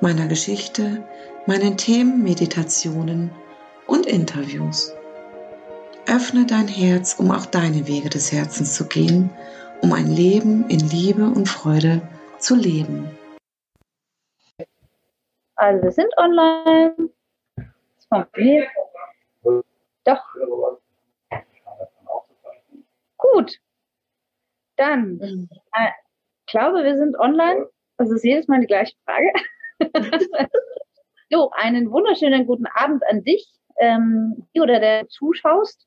meiner Geschichte, meinen Themen, Meditationen und Interviews. Öffne dein Herz, um auch deine Wege des Herzens zu gehen, um ein Leben in Liebe und Freude zu leben. Also wir sind online. Es funktioniert. Doch. Gut. Dann, mhm. äh, ich glaube, wir sind online. Es ist jedes Mal die gleiche Frage. so, einen wunderschönen guten Abend an dich, ähm, oder der zuschaust,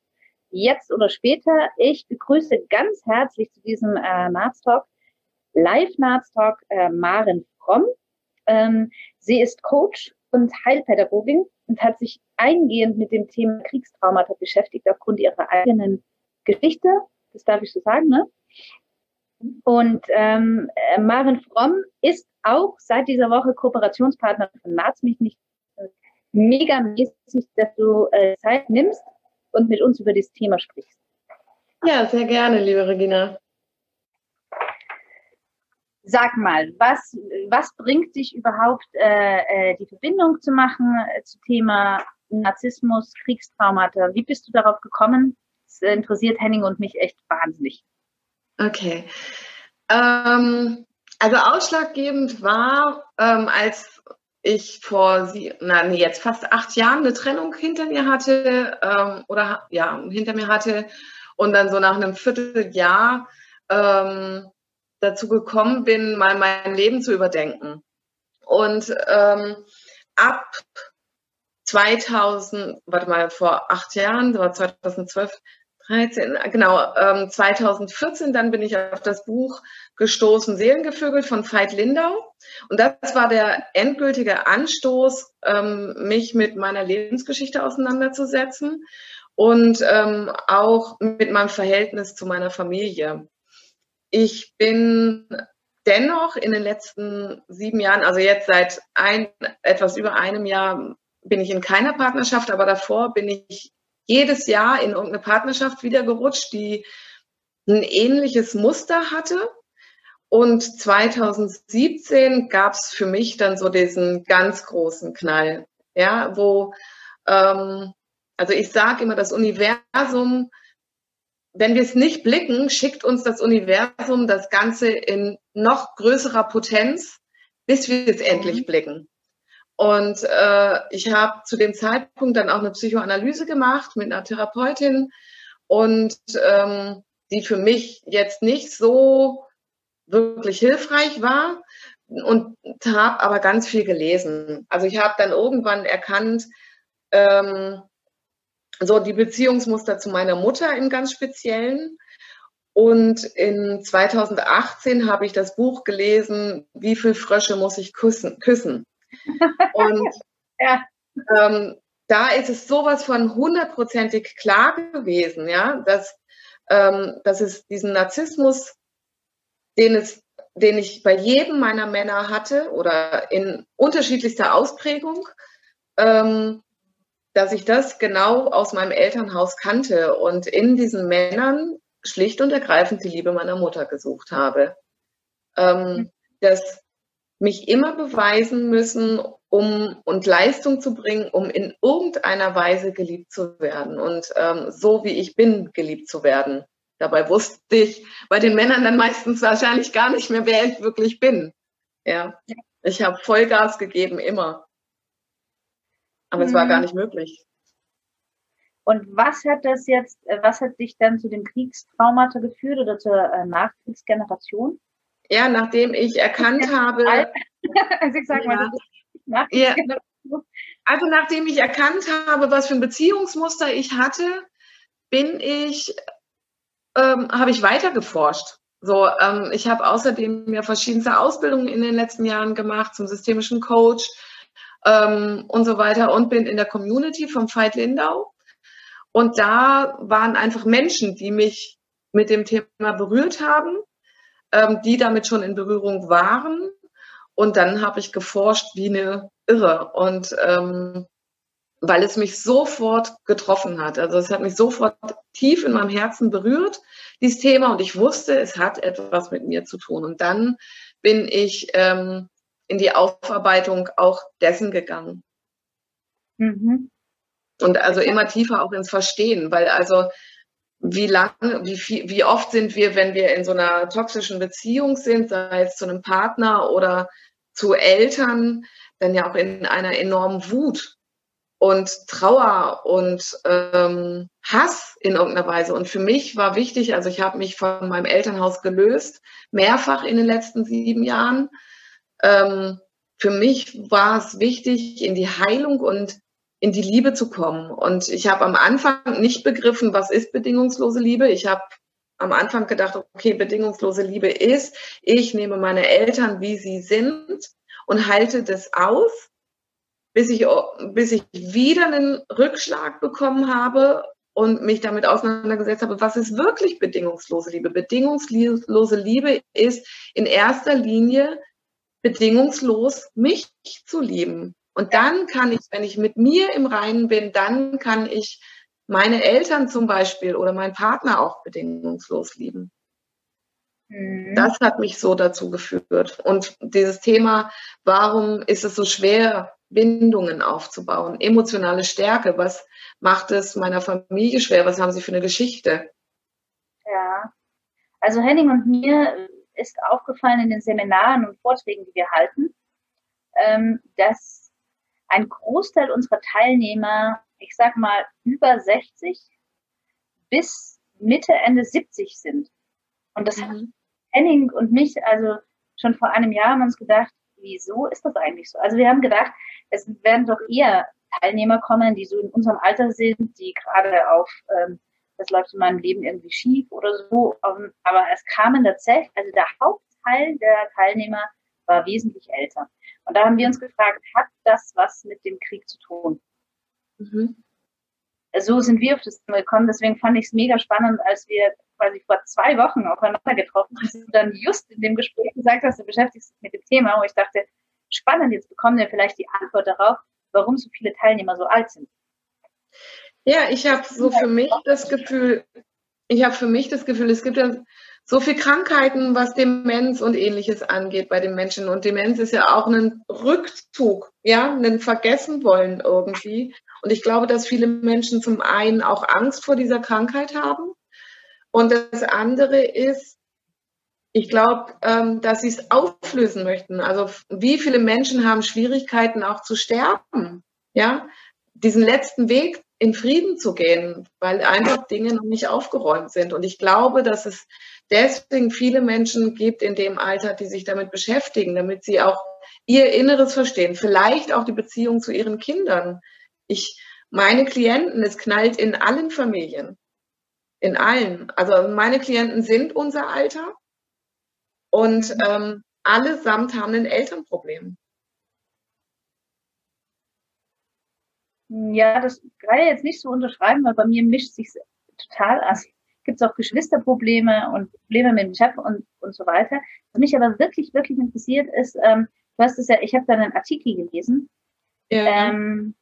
jetzt oder später. Ich begrüße ganz herzlich zu diesem äh, Nahtstalk, Live Nahtstalk, äh, Maren Fromm. Ähm, sie ist Coach und Heilpädagogin und hat sich eingehend mit dem Thema Kriegstraumata beschäftigt aufgrund ihrer eigenen Geschichte. Das darf ich so sagen, ne? Und ähm, äh, Maren Fromm ist auch seit dieser Woche Kooperationspartner von Naz mich nicht äh, mega mäßig, dass du äh, Zeit nimmst und mit uns über dieses Thema sprichst. Ja, sehr gerne, liebe Regina. Sag mal, was, was bringt dich überhaupt, äh, äh, die Verbindung zu machen äh, zum Thema Narzissmus, Kriegstraumata? Wie bist du darauf gekommen? Das interessiert Henning und mich echt wahnsinnig. Okay. Ähm, also ausschlaggebend war, ähm, als ich vor sie, na, nee, jetzt fast acht Jahren eine Trennung hinter mir hatte ähm, oder ja hinter mir hatte und dann so nach einem Vierteljahr ähm, dazu gekommen bin, mal mein Leben zu überdenken. Und ähm, ab 2000, warte mal, vor acht Jahren, das war 2012, 13, genau, ähm, 2014, dann bin ich auf das Buch gestoßen, Seelengevögel von Veit Lindau. Und das war der endgültige Anstoß, ähm, mich mit meiner Lebensgeschichte auseinanderzusetzen und ähm, auch mit meinem Verhältnis zu meiner Familie. Ich bin dennoch in den letzten sieben Jahren, also jetzt seit ein, etwas über einem Jahr, bin ich in keiner Partnerschaft, aber davor bin ich jedes Jahr in irgendeine Partnerschaft wieder gerutscht, die ein ähnliches Muster hatte. Und 2017 gab es für mich dann so diesen ganz großen Knall, ja, wo, ähm, also ich sage immer, das Universum, wenn wir es nicht blicken, schickt uns das Universum das Ganze in noch größerer Potenz, bis wir es endlich mhm. blicken. Und äh, ich habe zu dem Zeitpunkt dann auch eine Psychoanalyse gemacht mit einer Therapeutin und ähm, die für mich jetzt nicht so wirklich hilfreich war und habe aber ganz viel gelesen. Also ich habe dann irgendwann erkannt, ähm, so die Beziehungsmuster zu meiner Mutter im ganz Speziellen. Und in 2018 habe ich das Buch gelesen, Wie viele Frösche muss ich küssen? küssen? Und ja. ähm, da ist es sowas von hundertprozentig klar gewesen, ja, dass, ähm, dass es diesen Narzissmus, den es den ich bei jedem meiner Männer hatte oder in unterschiedlichster Ausprägung, ähm, dass ich das genau aus meinem Elternhaus kannte und in diesen Männern schlicht und ergreifend die Liebe meiner Mutter gesucht habe. Ähm, mhm. das mich immer beweisen müssen, um und Leistung zu bringen, um in irgendeiner Weise geliebt zu werden und ähm, so wie ich bin geliebt zu werden. Dabei wusste ich bei den Männern dann meistens wahrscheinlich gar nicht mehr, wer ich wirklich bin. Ja, ich habe Vollgas gegeben immer, aber mhm. es war gar mhm. nicht möglich. Und was hat das jetzt, äh, was hat dich dann zu dem Kriegstraumata geführt oder zur äh, Nachkriegsgeneration? Ja, nachdem ich erkannt habe. also ich sag mal, ja, ja. Also nachdem ich erkannt habe, was für ein Beziehungsmuster ich hatte, bin ich, ähm, habe ich weiter geforscht. So, ähm, ich habe außerdem ja verschiedenste Ausbildungen in den letzten Jahren gemacht zum systemischen Coach, ähm, und so weiter und bin in der Community vom Veit Lindau. Und da waren einfach Menschen, die mich mit dem Thema berührt haben, die damit schon in Berührung waren. Und dann habe ich geforscht wie eine Irre. Und ähm, weil es mich sofort getroffen hat. Also es hat mich sofort tief in meinem Herzen berührt, dieses Thema. Und ich wusste, es hat etwas mit mir zu tun. Und dann bin ich ähm, in die Aufarbeitung auch dessen gegangen. Mhm. Und also immer tiefer auch ins Verstehen, weil also wie lange, wie viel, wie oft sind wir, wenn wir in so einer toxischen Beziehung sind, sei es zu einem Partner oder zu Eltern, dann ja auch in einer enormen Wut und Trauer und ähm, Hass in irgendeiner Weise. Und für mich war wichtig, also ich habe mich von meinem Elternhaus gelöst, mehrfach in den letzten sieben Jahren. Ähm, für mich war es wichtig, in die Heilung und in die Liebe zu kommen. Und ich habe am Anfang nicht begriffen, was ist bedingungslose Liebe. Ich habe am Anfang gedacht, okay, bedingungslose Liebe ist, ich nehme meine Eltern, wie sie sind und halte das aus bis ich, bis ich wieder einen Rückschlag bekommen habe und mich damit auseinandergesetzt habe, was ist wirklich bedingungslose Liebe? Bedingungslose Liebe ist in erster Linie bedingungslos mich zu lieben. Und dann kann ich, wenn ich mit mir im Reinen bin, dann kann ich meine Eltern zum Beispiel oder meinen Partner auch bedingungslos lieben. Mhm. Das hat mich so dazu geführt. Und dieses Thema, warum ist es so schwer, Bindungen aufzubauen, emotionale Stärke. Was macht es meiner Familie schwer? Was haben Sie für eine Geschichte? Ja, also Henning und mir ist aufgefallen in den Seminaren und Vorträgen, die wir halten, ähm, dass ein Großteil unserer Teilnehmer, ich sag mal über 60 bis Mitte, Ende 70 sind. Und das mhm. hat Henning und mich, also schon vor einem Jahr haben wir uns gedacht, wieso ist das eigentlich so? Also wir haben gedacht, es werden doch eher Teilnehmer kommen, die so in unserem Alter sind, die gerade auf, ähm, das läuft in meinem Leben irgendwie schief oder so. Um, aber es kamen tatsächlich, also der Hauptteil der Teilnehmer war wesentlich älter. Und da haben wir uns gefragt, hat das was mit dem Krieg zu tun? Mhm. So sind wir auf das Thema gekommen. Deswegen fand ich es mega spannend, als wir quasi vor zwei Wochen aufeinander getroffen und du dann just in dem Gespräch gesagt hast, du beschäftigst dich mit dem Thema, wo ich dachte, spannend, jetzt bekommen wir vielleicht die Antwort darauf, warum so viele Teilnehmer so alt sind. Ja, ich habe so für mich das Gefühl, ich habe für mich das Gefühl, es gibt ja so viele Krankheiten, was Demenz und ähnliches angeht bei den Menschen. Und Demenz ist ja auch ein Rückzug, ja, ein Vergessen wollen irgendwie. Und ich glaube, dass viele Menschen zum einen auch Angst vor dieser Krankheit haben und das andere ist, ich glaube, ähm, dass sie es auflösen möchten. Also wie viele Menschen haben Schwierigkeiten auch zu sterben, ja, diesen letzten Weg in Frieden zu gehen, weil einfach Dinge noch nicht aufgeräumt sind. Und ich glaube, dass es deswegen viele Menschen gibt in dem Alter, die sich damit beschäftigen, damit sie auch ihr Inneres verstehen, vielleicht auch die Beziehung zu ihren Kindern. Ich, meine Klienten, es knallt in allen Familien in allen. Also meine Klienten sind unser Alter und ähm, allesamt haben ein Elternproblem. Ja, das kann ich jetzt nicht so unterschreiben, weil bei mir mischt sich total an. Gibt es auch Geschwisterprobleme und Probleme mit dem Chef und, und so weiter. Was mich aber wirklich, wirklich interessiert ist, ähm, du hast es ja, ich habe da einen Artikel gelesen, ja. ähm,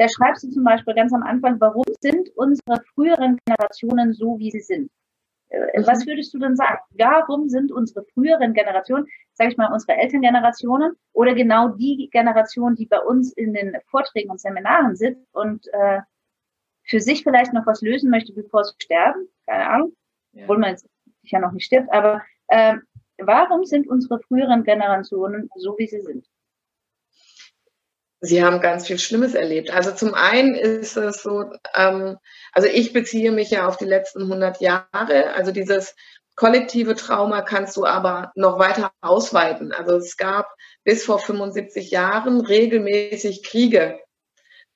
da schreibst du zum Beispiel ganz am Anfang, warum sind unsere früheren Generationen so, wie sie sind? Äh, mhm. Was würdest du denn sagen? Warum sind unsere früheren Generationen, sage ich mal, unsere Elterngenerationen oder genau die Generation, die bei uns in den Vorträgen und Seminaren sitzt und äh, für sich vielleicht noch was lösen möchte, bevor sie sterben? Keine Ahnung. Ja. Obwohl man jetzt ja noch nicht stirbt. Aber äh, warum sind unsere früheren Generationen so, wie sie sind? Sie haben ganz viel Schlimmes erlebt. Also zum einen ist es so, ähm, also ich beziehe mich ja auf die letzten 100 Jahre. Also dieses kollektive Trauma kannst du aber noch weiter ausweiten. Also es gab bis vor 75 Jahren regelmäßig Kriege.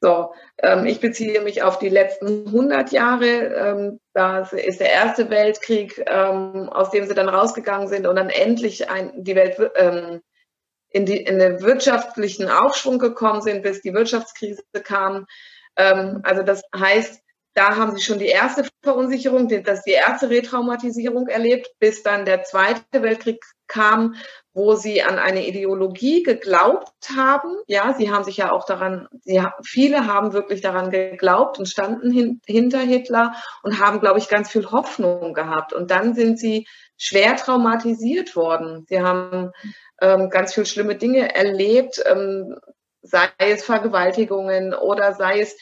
So, ähm, ich beziehe mich auf die letzten 100 Jahre. Ähm, das ist der erste Weltkrieg, ähm, aus dem sie dann rausgegangen sind und dann endlich ein, die Welt ähm, in, die, in den wirtschaftlichen Aufschwung gekommen sind, bis die Wirtschaftskrise kam. Ähm, also das heißt, da haben sie schon die erste Verunsicherung, das die erste Retraumatisierung erlebt, bis dann der Zweite Weltkrieg kam, wo sie an eine Ideologie geglaubt haben. Ja, sie haben sich ja auch daran, sie, viele haben wirklich daran geglaubt und standen hin, hinter Hitler und haben, glaube ich, ganz viel Hoffnung gehabt. Und dann sind sie schwer traumatisiert worden. Sie haben ähm, ganz viel schlimme Dinge erlebt, ähm, sei es Vergewaltigungen oder sei es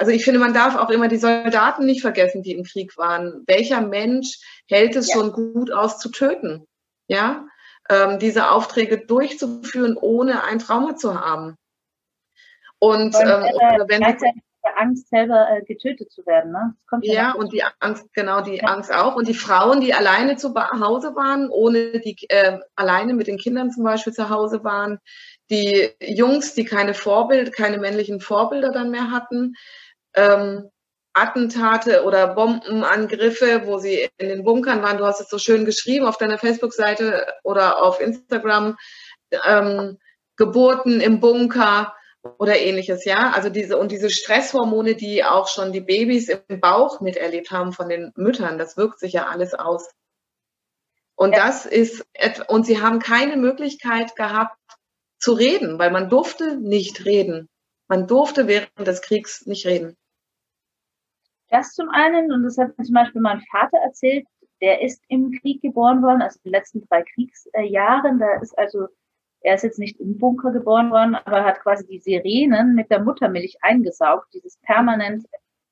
also ich finde, man darf auch immer die Soldaten nicht vergessen, die im Krieg waren. Welcher Mensch hält es ja. schon gut aus zu töten? Ja, ähm, diese Aufträge durchzuführen, ohne ein Trauma zu haben. Und, und ähm, äh, wenn Angst selber äh, getötet zu werden, ne? ja, und die Angst, genau die ja. Angst auch. Und die Frauen, die alleine zu Hause waren, ohne die äh, alleine mit den Kindern zum Beispiel zu Hause waren, die Jungs, die keine Vorbild, keine männlichen Vorbilder dann mehr hatten, ähm, Attentate oder Bombenangriffe, wo sie in den Bunkern waren. Du hast es so schön geschrieben auf deiner Facebook-Seite oder auf Instagram. Ähm, Geburten im Bunker oder ähnliches, ja. Also diese und diese Stresshormone, die auch schon die Babys im Bauch miterlebt haben von den Müttern, das wirkt sich ja alles aus. Und ja. das ist und sie haben keine Möglichkeit gehabt zu reden, weil man durfte nicht reden. Man durfte während des Kriegs nicht reden. Das zum einen, und das hat mir zum Beispiel mein Vater erzählt, der ist im Krieg geboren worden, also in den letzten drei Kriegsjahren. Da ist also, er ist jetzt nicht im Bunker geboren worden, aber hat quasi die Sirenen mit der Muttermilch eingesaugt, dieses permanent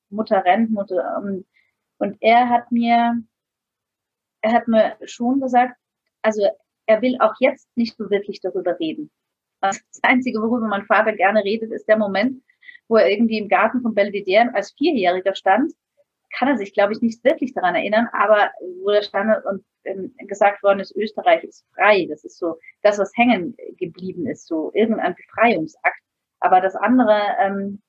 Mutter rennt, Mutter. Und er hat mir, er hat mir schon gesagt, also er will auch jetzt nicht so wirklich darüber reden. Das Einzige, worüber mein Vater gerne redet, ist der Moment, wo er irgendwie im Garten von Belvedere als Vierjähriger stand. Kann er sich, glaube ich, nicht wirklich daran erinnern, aber wo er stand und ähm, gesagt worden ist, Österreich ist frei. Das ist so das, was hängen geblieben ist, so irgendein Befreiungsakt. Aber das andere, ähm,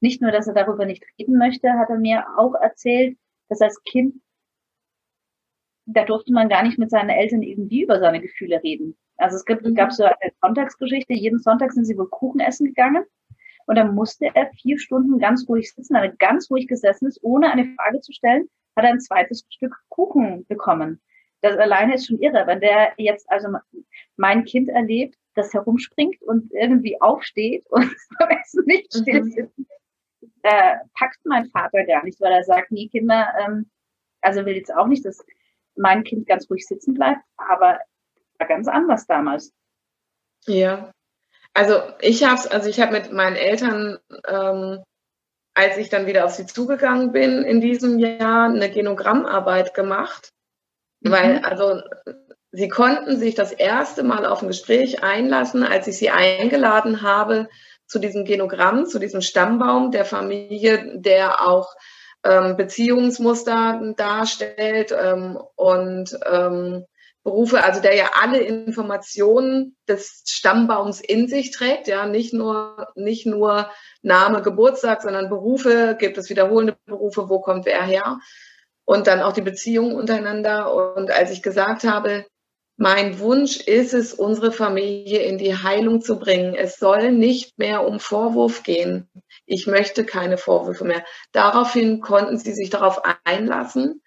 nicht nur, dass er darüber nicht reden möchte, hat er mir auch erzählt, dass als Kind, da durfte man gar nicht mit seinen Eltern irgendwie über seine Gefühle reden. Also es gibt, gab so eine Sonntagsgeschichte, jeden Sonntag sind sie wohl Kuchen essen gegangen und dann musste er vier Stunden ganz ruhig sitzen, weil er ganz ruhig gesessen ist, ohne eine Frage zu stellen, hat er ein zweites Stück Kuchen bekommen. Das alleine ist schon irre, wenn der jetzt also mein Kind erlebt, das herumspringt und irgendwie aufsteht und am Essen nicht mhm. still sitzt, äh, packt mein Vater gar nicht, weil er sagt, nee, Kinder, ähm, also will jetzt auch nicht, dass mein Kind ganz ruhig sitzen bleibt, aber war ganz anders damals. Ja, also ich habe also ich habe mit meinen Eltern, ähm, als ich dann wieder auf sie zugegangen bin in diesem Jahr, eine Genogrammarbeit gemacht, mhm. weil also sie konnten sich das erste Mal auf ein Gespräch einlassen, als ich sie eingeladen habe zu diesem Genogramm, zu diesem Stammbaum der Familie, der auch ähm, Beziehungsmuster darstellt ähm, und ähm, Berufe, also der ja alle Informationen des Stammbaums in sich trägt, ja, nicht nur, nicht nur Name, Geburtstag, sondern Berufe, gibt es wiederholende Berufe, wo kommt wer her? Und dann auch die Beziehungen untereinander. Und als ich gesagt habe, mein Wunsch ist es, unsere Familie in die Heilung zu bringen. Es soll nicht mehr um Vorwurf gehen. Ich möchte keine Vorwürfe mehr. Daraufhin konnten sie sich darauf einlassen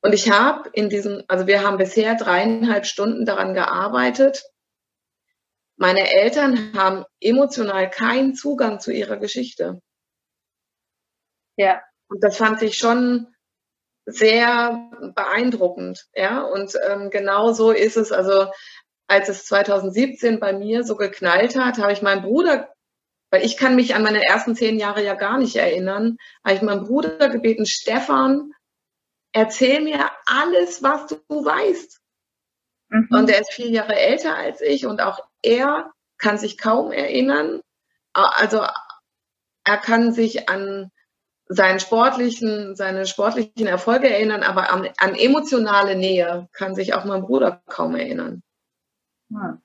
und ich habe in diesem, also wir haben bisher dreieinhalb Stunden daran gearbeitet. Meine Eltern haben emotional keinen Zugang zu ihrer Geschichte. Ja. Und das fand ich schon sehr beeindruckend. Ja, und ähm, genau so ist es. Also als es 2017 bei mir so geknallt hat, habe ich meinen Bruder, weil ich kann mich an meine ersten zehn Jahre ja gar nicht erinnern, habe ich meinen Bruder gebeten, Stefan, erzähl mir alles, was du weißt. Mhm. Und er ist vier Jahre älter als ich und auch er kann sich kaum erinnern. Also er kann sich an seinen sportlichen, seine sportlichen Erfolge erinnern, aber an, an emotionale Nähe kann sich auch mein Bruder kaum erinnern. Hm.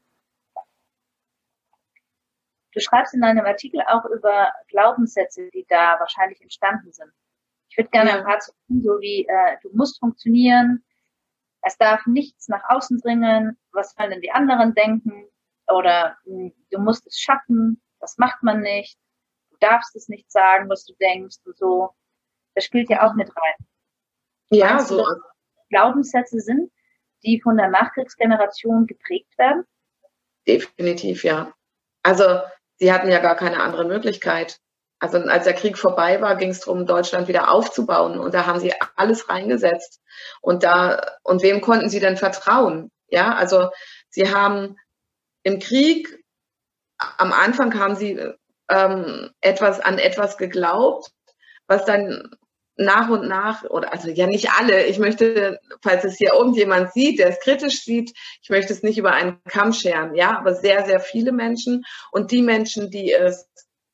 Du schreibst in deinem Artikel auch über Glaubenssätze, die da wahrscheinlich entstanden sind. Ich würde gerne ein paar zu tun, so wie äh, du musst funktionieren, es darf nichts nach außen dringen, was sollen denn die anderen denken, oder hm, du musst es schaffen, das macht man nicht, du darfst es nicht sagen, was du denkst und so. Das spielt ja auch mit rein. Ja, Meinst so. Du, Glaubenssätze sind, die von der Nachkriegsgeneration geprägt werden? Definitiv, ja. Also sie hatten ja gar keine andere Möglichkeit. Also als der Krieg vorbei war, ging es darum, Deutschland wieder aufzubauen. Und da haben sie alles reingesetzt. Und da, und wem konnten sie denn vertrauen? Ja, also sie haben im Krieg, am Anfang haben sie ähm, etwas an etwas geglaubt, was dann nach und nach, oder also ja nicht alle, ich möchte, falls es hier irgendjemand sieht, der es kritisch sieht, ich möchte es nicht über einen Kamm scheren, ja, aber sehr, sehr viele Menschen und die Menschen, die es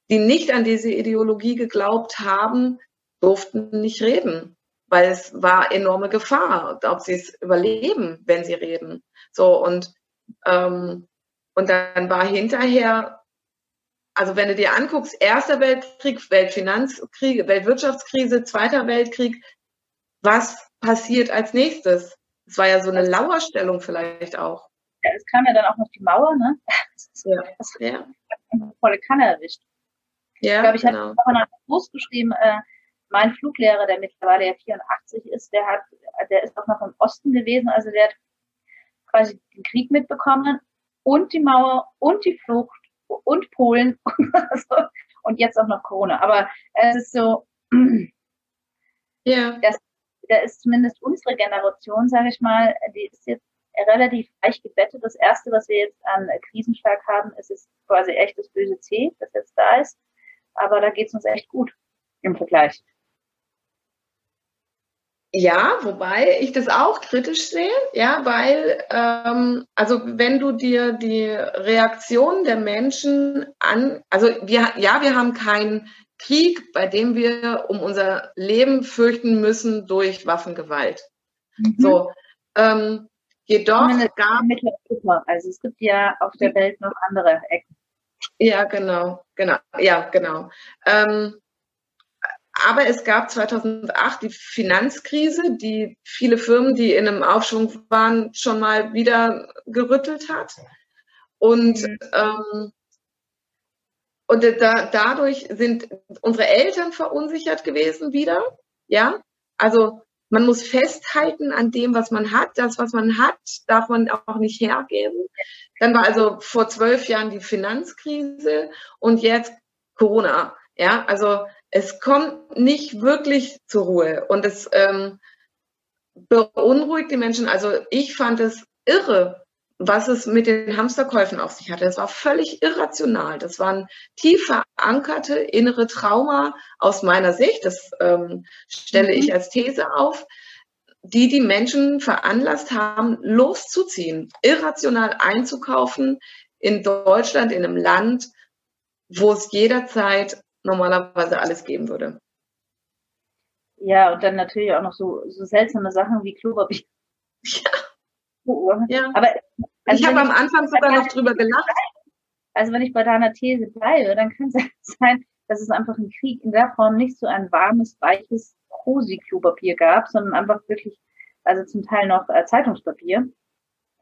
die nicht an diese Ideologie geglaubt haben, durften nicht reden, weil es war enorme Gefahr, ob sie es überleben, wenn sie reden. So und ähm, und dann war hinterher, also wenn du dir anguckst, Erster Weltkrieg, Weltfinanzkrieg, Weltwirtschaftskrise, Zweiter Weltkrieg, was passiert als nächstes? Es war ja so eine Lauerstellung vielleicht auch. Ja, es kam ja dann auch noch die Mauer, ne? Ja. Das ja. volle Kanne erwischt. Ja, ich glaube, ich genau. habe auch einen Post geschrieben, äh, mein Fluglehrer, der mittlerweile ja 84 ist, der hat, der ist auch noch im Osten gewesen, also der hat quasi den Krieg mitbekommen und die Mauer und die Flucht und Polen und jetzt auch noch Corona. Aber es ist so, ja. Das, da ist zumindest unsere Generation, sage ich mal, die ist jetzt relativ reich gebettet. Das erste, was wir jetzt an Krisenschlag haben, ist, ist quasi echt das böse C, das jetzt da ist aber da geht es uns echt gut im Vergleich. Ja, wobei ich das auch kritisch sehe, ja, weil, ähm, also wenn du dir die Reaktion der Menschen an, also wir, ja, wir haben keinen Krieg, bei dem wir um unser Leben fürchten müssen durch Waffengewalt. Mhm. So, ähm, jedoch gab also es gibt ja auf der Welt noch andere Ecken. Ja, genau, genau, ja, genau. Ähm, aber es gab 2008 die Finanzkrise, die viele Firmen, die in einem Aufschwung waren, schon mal wieder gerüttelt hat. Und, mhm. ähm, und da, dadurch sind unsere Eltern verunsichert gewesen wieder. Ja, also man muss festhalten an dem, was man hat. Das, was man hat, darf man auch nicht hergeben. Dann war also vor zwölf Jahren die Finanzkrise und jetzt Corona. Ja, also es kommt nicht wirklich zur Ruhe und es ähm, beunruhigt die Menschen. Also ich fand es irre, was es mit den Hamsterkäufen auf sich hatte. Das war völlig irrational. Das waren tief verankerte innere Trauma aus meiner Sicht. Das ähm, stelle ich mhm. als These auf, die die Menschen veranlasst haben, loszuziehen, irrational einzukaufen in Deutschland, in einem Land, wo es jederzeit normalerweise alles geben würde. Ja, und dann natürlich auch noch so, so seltsame Sachen wie Klopapier. Ja. Ja. Aber also ich habe am Anfang sogar noch drüber gelacht. Also wenn ich bei deiner These bleibe, dann kann es sein, dass es einfach im Krieg in der Form nicht so ein warmes, weiches Cosi-Klopapier gab, sondern einfach wirklich, also zum Teil noch äh, Zeitungspapier.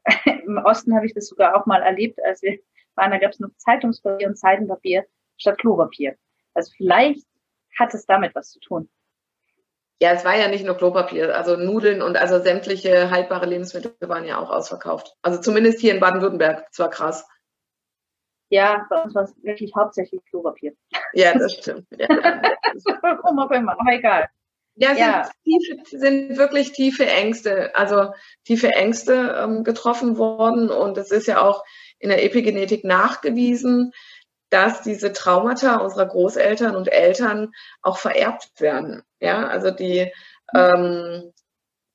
Im Osten habe ich das sogar auch mal erlebt, als wir waren, da gab es noch Zeitungspapier und Zeitenpapier statt Klopapier. Also vielleicht hat es damit was zu tun. Ja, es war ja nicht nur Klopapier, also Nudeln und also sämtliche haltbare Lebensmittel waren ja auch ausverkauft. Also zumindest hier in Baden-Württemberg. Das war krass. Ja, bei uns war es wirklich hauptsächlich Klopapier. Ja, das stimmt. Ja. Warum auch immer, aber egal. Ja, sind, ja. Tiefe, sind wirklich tiefe Ängste, also tiefe Ängste ähm, getroffen worden. Und es ist ja auch in der Epigenetik nachgewiesen, dass diese Traumata unserer Großeltern und Eltern auch vererbt werden. Ja, also die ähm,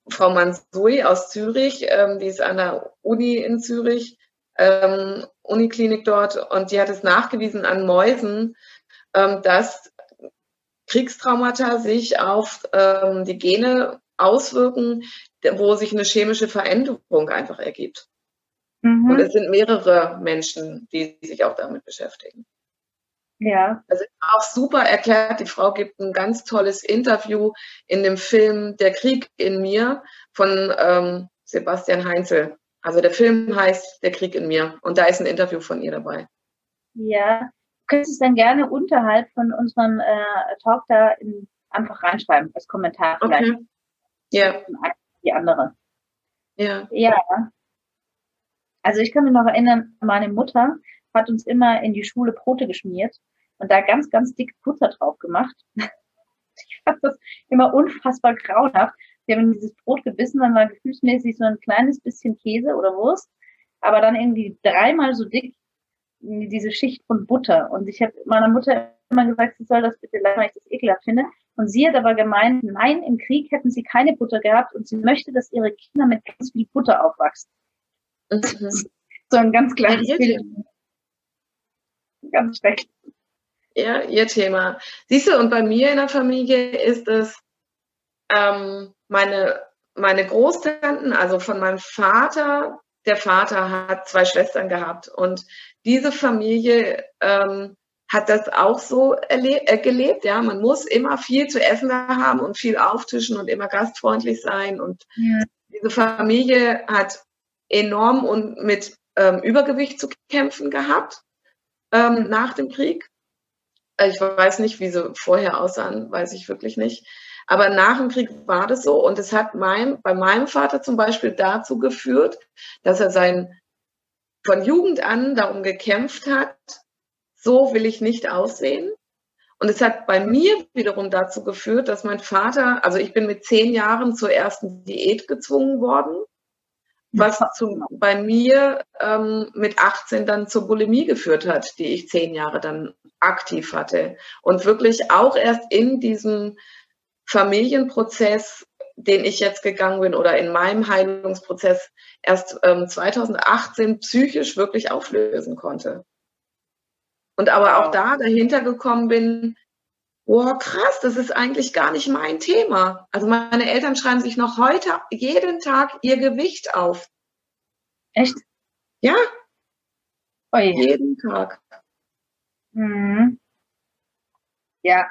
Frau Mansui aus Zürich, ähm, die ist an der Uni in Zürich, ähm, Uniklinik dort, und die hat es nachgewiesen an Mäusen, ähm, dass Kriegstraumata sich auf ähm, die Gene auswirken, wo sich eine chemische Veränderung einfach ergibt. Mhm. Und es sind mehrere Menschen, die sich auch damit beschäftigen. Ja. Ist auch super erklärt. Die Frau gibt ein ganz tolles Interview in dem Film Der Krieg in mir von ähm, Sebastian Heinzel. Also der Film heißt Der Krieg in mir und da ist ein Interview von ihr dabei. Ja, du könntest es dann gerne unterhalb von unserem äh, Talk da in, einfach reinschreiben, als Kommentar vielleicht. Okay. Ja. Die andere. Ja. Ja. Also ich kann mich noch erinnern, meine Mutter hat uns immer in die Schule Brote geschmiert und da ganz, ganz dick Butter drauf gemacht. ich fand das immer unfassbar grauenhaft. Wir haben dieses Brot gebissen, dann war gefühlsmäßig so ein kleines bisschen Käse oder Wurst, aber dann irgendwie dreimal so dick diese Schicht von Butter. Und ich habe meiner Mutter immer gesagt, sie soll das bitte lassen, weil ich das ekelhaft finde. Und sie hat aber gemeint, nein, im Krieg hätten sie keine Butter gehabt und sie möchte, dass ihre Kinder mit ganz viel Butter aufwachsen. Mhm. so ein ganz kleines ja, Bild. Ganz schlecht. Ja, ihr Thema. Siehst du, und bei mir in der Familie ist es ähm, meine, meine Großtanten, also von meinem Vater, der Vater hat zwei Schwestern gehabt und diese Familie ähm, hat das auch so äh, gelebt. Ja, man muss immer viel zu essen haben und viel auftischen und immer gastfreundlich sein. Und ja. diese Familie hat enorm und mit ähm, Übergewicht zu kämpfen gehabt ähm, nach dem Krieg. Ich weiß nicht, wie sie vorher aussahen, weiß ich wirklich nicht. Aber nach dem Krieg war das so und es hat mein, bei meinem Vater zum Beispiel dazu geführt, dass er sein von Jugend an darum gekämpft hat, so will ich nicht aussehen. Und es hat bei mir wiederum dazu geführt, dass mein Vater, also ich bin mit zehn Jahren zur ersten Diät gezwungen worden, was zu, bei mir ähm, mit 18 dann zur Bulimie geführt hat, die ich zehn Jahre dann aktiv hatte. Und wirklich auch erst in diesem Familienprozess, den ich jetzt gegangen bin oder in meinem Heilungsprozess erst ähm, 2018 psychisch wirklich auflösen konnte. Und aber auch da dahinter gekommen bin, boah, krass, das ist eigentlich gar nicht mein Thema. Also meine Eltern schreiben sich noch heute jeden Tag ihr Gewicht auf. Echt? Ja. Oi. Jeden Tag. Mhm. Ja,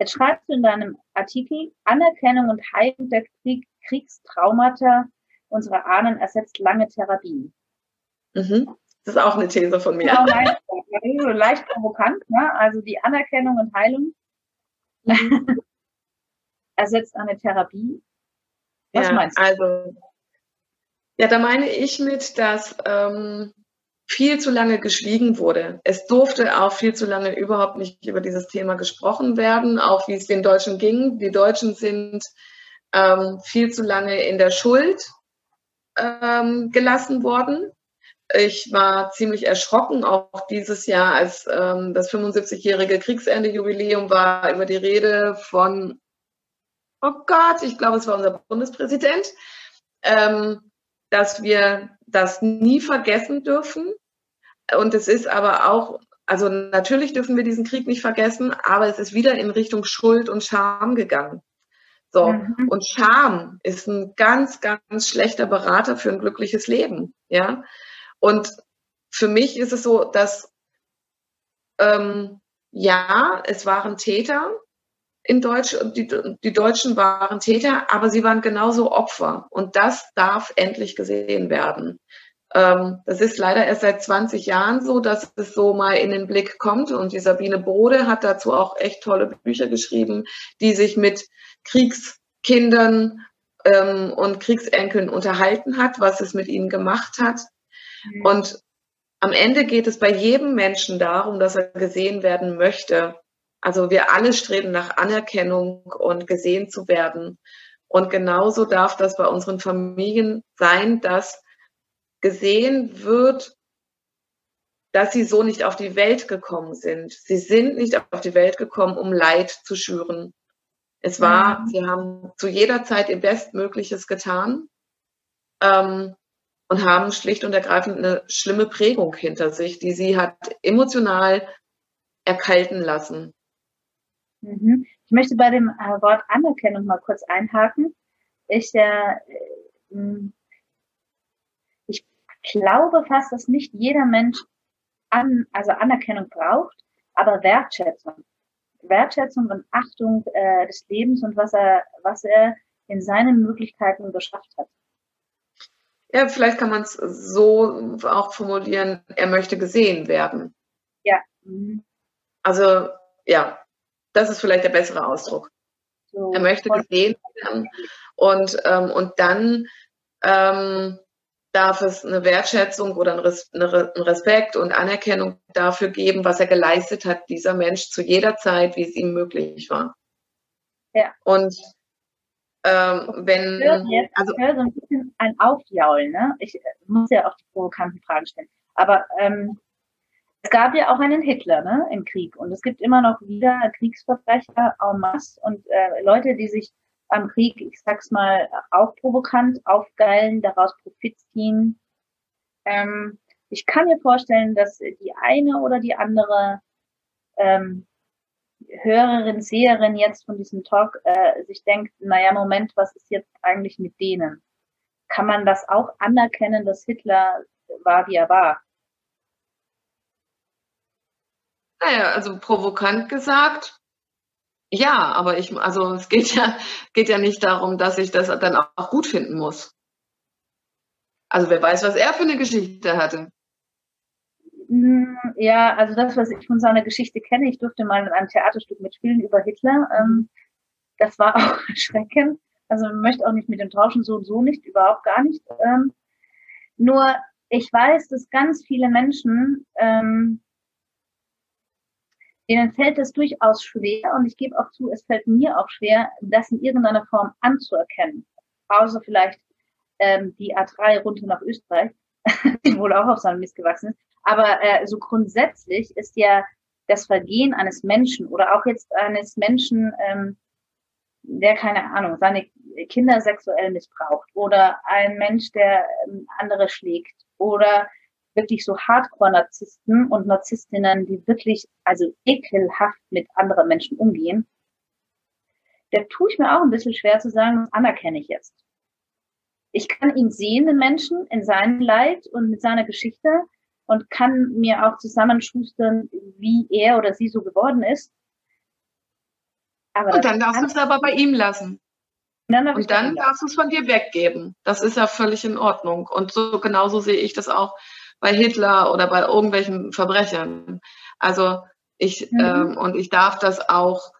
Jetzt schreibst du in deinem Artikel, Anerkennung und Heilung der Krieg Kriegstraumata unserer Ahnen ersetzt lange Therapie. Mhm. Das ist auch eine These von mir. Genau, leicht, leicht provokant, ne? Also die Anerkennung und Heilung mhm. ersetzt eine Therapie. Was ja, meinst du? Also, ja, da meine ich mit, dass ähm, viel zu lange geschwiegen wurde. Es durfte auch viel zu lange überhaupt nicht über dieses Thema gesprochen werden, auch wie es den Deutschen ging. Die Deutschen sind ähm, viel zu lange in der Schuld ähm, gelassen worden. Ich war ziemlich erschrocken, auch dieses Jahr, als ähm, das 75-jährige Kriegsende-Jubiläum war, über die Rede von, oh Gott, ich glaube, es war unser Bundespräsident, ähm, dass wir das nie vergessen dürfen. Und es ist aber auch, also natürlich dürfen wir diesen Krieg nicht vergessen, aber es ist wieder in Richtung Schuld und Scham gegangen. So. Mhm. Und Scham ist ein ganz, ganz schlechter Berater für ein glückliches Leben. Ja. Und für mich ist es so, dass, ähm, ja, es waren Täter in Deutsch, die, die Deutschen waren Täter, aber sie waren genauso Opfer. Und das darf endlich gesehen werden. Ähm, das ist leider erst seit 20 Jahren so, dass es so mal in den Blick kommt. Und die Sabine Bode hat dazu auch echt tolle Bücher geschrieben, die sich mit Kriegskindern ähm, und Kriegsenkeln unterhalten hat, was es mit ihnen gemacht hat. Mhm. Und am Ende geht es bei jedem Menschen darum, dass er gesehen werden möchte. Also wir alle streben nach Anerkennung und gesehen zu werden. Und genauso darf das bei unseren Familien sein, dass gesehen wird, dass sie so nicht auf die Welt gekommen sind. Sie sind nicht auf die Welt gekommen, um Leid zu schüren. Es war, mhm. sie haben zu jeder Zeit ihr Bestmögliches getan ähm, und haben schlicht und ergreifend eine schlimme Prägung hinter sich, die sie hat emotional erkalten lassen. Mhm. Ich möchte bei dem äh, Wort Anerkennung mal kurz einhaken. Ich äh, glaube fast, dass nicht jeder Mensch an, also Anerkennung braucht, aber Wertschätzung. Wertschätzung und Achtung äh, des Lebens und was er, was er in seinen Möglichkeiten geschafft hat. Ja, vielleicht kann man es so auch formulieren, er möchte gesehen werden. Ja. Mhm. Also, ja, das ist vielleicht der bessere Ausdruck. So, er möchte gesehen werden. Und, ähm, und dann ähm, darf es eine Wertschätzung oder einen Respekt und Anerkennung dafür geben, was er geleistet hat, dieser Mensch zu jeder Zeit, wie es ihm möglich war. Ja. Und ähm, wenn. Ich höre, jetzt, also, ich höre so ein bisschen ein Aufjaulen, ne? Ich äh, muss ja auch die provokanten Fragen stellen. Aber ähm, es gab ja auch einen Hitler ne, im Krieg und es gibt immer noch wieder Kriegsverbrecher en masse und äh, Leute, die sich am Krieg, ich sag's mal, auch provokant aufgeilen, daraus Profit ziehen. Ähm, ich kann mir vorstellen, dass die eine oder die andere ähm, Hörerin, Seherin jetzt von diesem Talk äh, sich denkt, naja, Moment, was ist jetzt eigentlich mit denen? Kann man das auch anerkennen, dass Hitler war, wie er war? Naja, also provokant gesagt, ja, aber ich, also es geht ja, geht ja nicht darum, dass ich das dann auch gut finden muss. Also wer weiß, was er für eine Geschichte hatte. Hm, ja, also das, was ich von seiner Geschichte kenne, ich durfte mal in einem Theaterstück mitspielen über Hitler. Ähm, das war auch erschreckend. Also man möchte auch nicht mit dem tauschen, so und so nicht, überhaupt gar nicht. Ähm, nur ich weiß, dass ganz viele Menschen ähm, denen fällt es durchaus schwer und ich gebe auch zu, es fällt mir auch schwer, das in irgendeiner Form anzuerkennen. Außer vielleicht die A3 runter nach Österreich, die wohl auch auf seinem Mist gewachsen ist. Aber äh, so grundsätzlich ist ja das Vergehen eines Menschen oder auch jetzt eines Menschen, ähm, der keine Ahnung, seine Kinder sexuell missbraucht oder ein Mensch, der ähm, andere schlägt oder wirklich so Hardcore-Narzissten und Narzisstinnen, die wirklich also ekelhaft mit anderen Menschen umgehen, da tue ich mir auch ein bisschen schwer zu sagen, das anerkenne ich jetzt. Ich kann ihn sehen, den Menschen, in seinem Leid und mit seiner Geschichte und kann mir auch zusammenschustern, wie er oder sie so geworden ist. Aber und dann darfst du es aber bei ihm lassen. Dann und dann darfst du es von dir weggeben. Das ist ja völlig in Ordnung. Und so genauso sehe ich das auch bei Hitler oder bei irgendwelchen Verbrechern. Also ich, mhm. ähm, und ich darf das auch,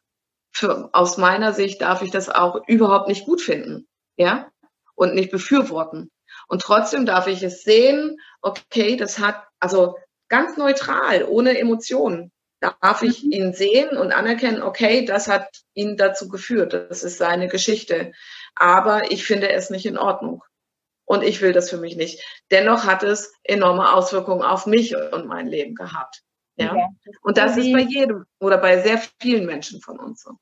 für, aus meiner Sicht darf ich das auch überhaupt nicht gut finden, ja, und nicht befürworten. Und trotzdem darf ich es sehen, okay, das hat, also ganz neutral, ohne Emotionen, darf ich mhm. ihn sehen und anerkennen, okay, das hat ihn dazu geführt, das ist seine Geschichte. Aber ich finde es nicht in Ordnung und ich will das für mich nicht. Dennoch hat es enorme Auswirkungen auf mich und mein Leben gehabt. Ja. ja und das ist bei jedem oder bei sehr vielen Menschen von uns so.